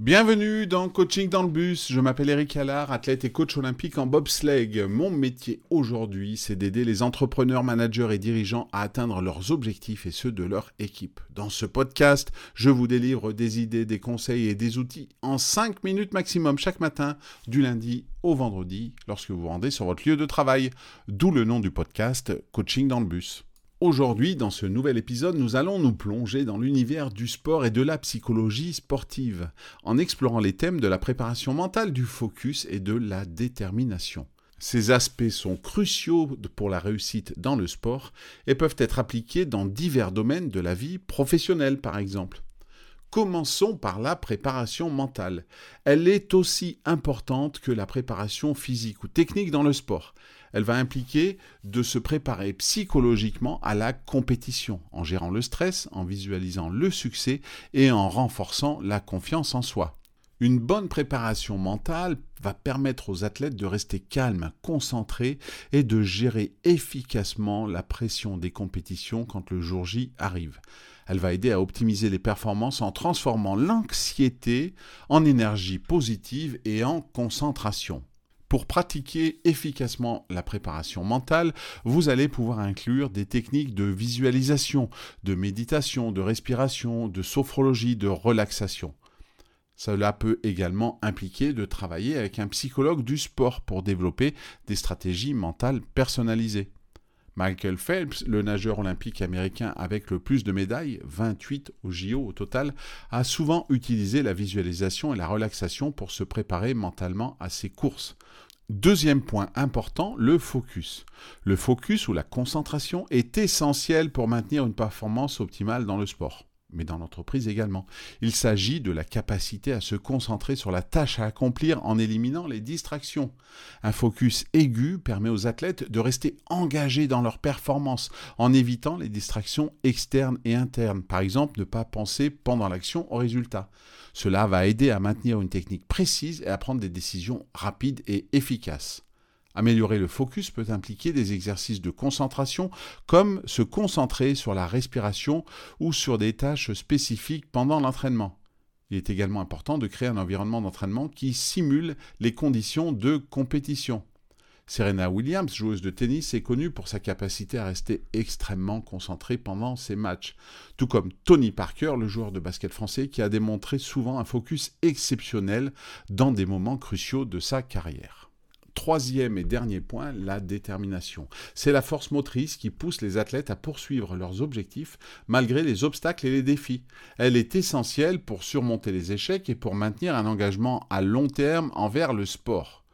Bienvenue dans Coaching dans le bus. Je m'appelle Eric Allard, athlète et coach olympique en bobsleigh. Mon métier aujourd'hui, c'est d'aider les entrepreneurs, managers et dirigeants à atteindre leurs objectifs et ceux de leur équipe. Dans ce podcast, je vous délivre des idées, des conseils et des outils en 5 minutes maximum chaque matin, du lundi au vendredi, lorsque vous vous rendez sur votre lieu de travail. D'où le nom du podcast Coaching dans le bus. Aujourd'hui, dans ce nouvel épisode, nous allons nous plonger dans l'univers du sport et de la psychologie sportive, en explorant les thèmes de la préparation mentale, du focus et de la détermination. Ces aspects sont cruciaux pour la réussite dans le sport et peuvent être appliqués dans divers domaines de la vie professionnelle, par exemple. Commençons par la préparation mentale. Elle est aussi importante que la préparation physique ou technique dans le sport elle va impliquer de se préparer psychologiquement à la compétition, en gérant le stress, en visualisant le succès et en renforçant la confiance en soi. Une bonne préparation mentale va permettre aux athlètes de rester calmes, concentrés et de gérer efficacement la pression des compétitions quand le jour J arrive. Elle va aider à optimiser les performances en transformant l'anxiété en énergie positive et en concentration. Pour pratiquer efficacement la préparation mentale, vous allez pouvoir inclure des techniques de visualisation, de méditation, de respiration, de sophrologie, de relaxation. Cela peut également impliquer de travailler avec un psychologue du sport pour développer des stratégies mentales personnalisées. Michael Phelps, le nageur olympique américain avec le plus de médailles, 28 au JO au total, a souvent utilisé la visualisation et la relaxation pour se préparer mentalement à ses courses. Deuxième point important, le focus. Le focus ou la concentration est essentiel pour maintenir une performance optimale dans le sport mais dans l'entreprise également. Il s'agit de la capacité à se concentrer sur la tâche à accomplir en éliminant les distractions. Un focus aigu permet aux athlètes de rester engagés dans leur performance en évitant les distractions externes et internes. Par exemple, ne pas penser pendant l'action au résultat. Cela va aider à maintenir une technique précise et à prendre des décisions rapides et efficaces. Améliorer le focus peut impliquer des exercices de concentration comme se concentrer sur la respiration ou sur des tâches spécifiques pendant l'entraînement. Il est également important de créer un environnement d'entraînement qui simule les conditions de compétition. Serena Williams, joueuse de tennis, est connue pour sa capacité à rester extrêmement concentrée pendant ses matchs, tout comme Tony Parker, le joueur de basket français, qui a démontré souvent un focus exceptionnel dans des moments cruciaux de sa carrière. Troisième et dernier point, la détermination. C'est la force motrice qui pousse les athlètes à poursuivre leurs objectifs malgré les obstacles et les défis. Elle est essentielle pour surmonter les échecs et pour maintenir un engagement à long terme envers le sport.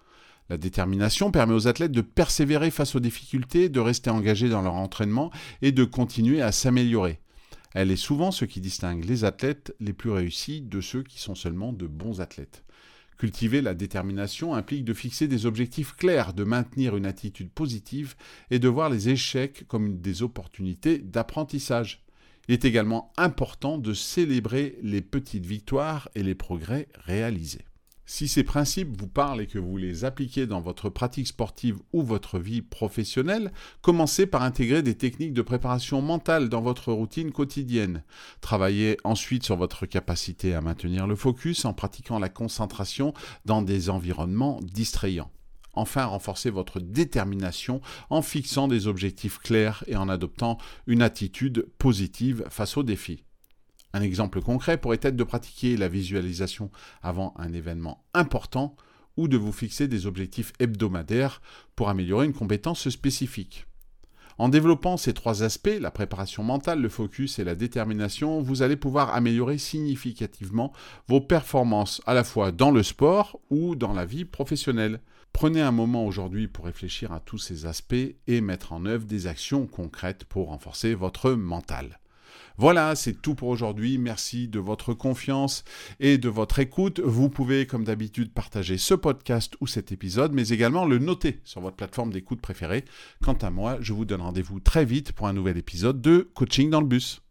La détermination permet aux athlètes de persévérer face aux difficultés, de rester engagés dans leur entraînement et de continuer à s'améliorer. Elle est souvent ce qui distingue les athlètes les plus réussis de ceux qui sont seulement de bons athlètes. Cultiver la détermination implique de fixer des objectifs clairs, de maintenir une attitude positive et de voir les échecs comme des opportunités d'apprentissage. Il est également important de célébrer les petites victoires et les progrès réalisés. Si ces principes vous parlent et que vous les appliquez dans votre pratique sportive ou votre vie professionnelle, commencez par intégrer des techniques de préparation mentale dans votre routine quotidienne. Travaillez ensuite sur votre capacité à maintenir le focus en pratiquant la concentration dans des environnements distrayants. Enfin, renforcez votre détermination en fixant des objectifs clairs et en adoptant une attitude positive face aux défis. Un exemple concret pourrait être de pratiquer la visualisation avant un événement important ou de vous fixer des objectifs hebdomadaires pour améliorer une compétence spécifique. En développant ces trois aspects, la préparation mentale, le focus et la détermination, vous allez pouvoir améliorer significativement vos performances à la fois dans le sport ou dans la vie professionnelle. Prenez un moment aujourd'hui pour réfléchir à tous ces aspects et mettre en œuvre des actions concrètes pour renforcer votre mental. Voilà, c'est tout pour aujourd'hui. Merci de votre confiance et de votre écoute. Vous pouvez, comme d'habitude, partager ce podcast ou cet épisode, mais également le noter sur votre plateforme d'écoute préférée. Quant à moi, je vous donne rendez-vous très vite pour un nouvel épisode de Coaching dans le bus.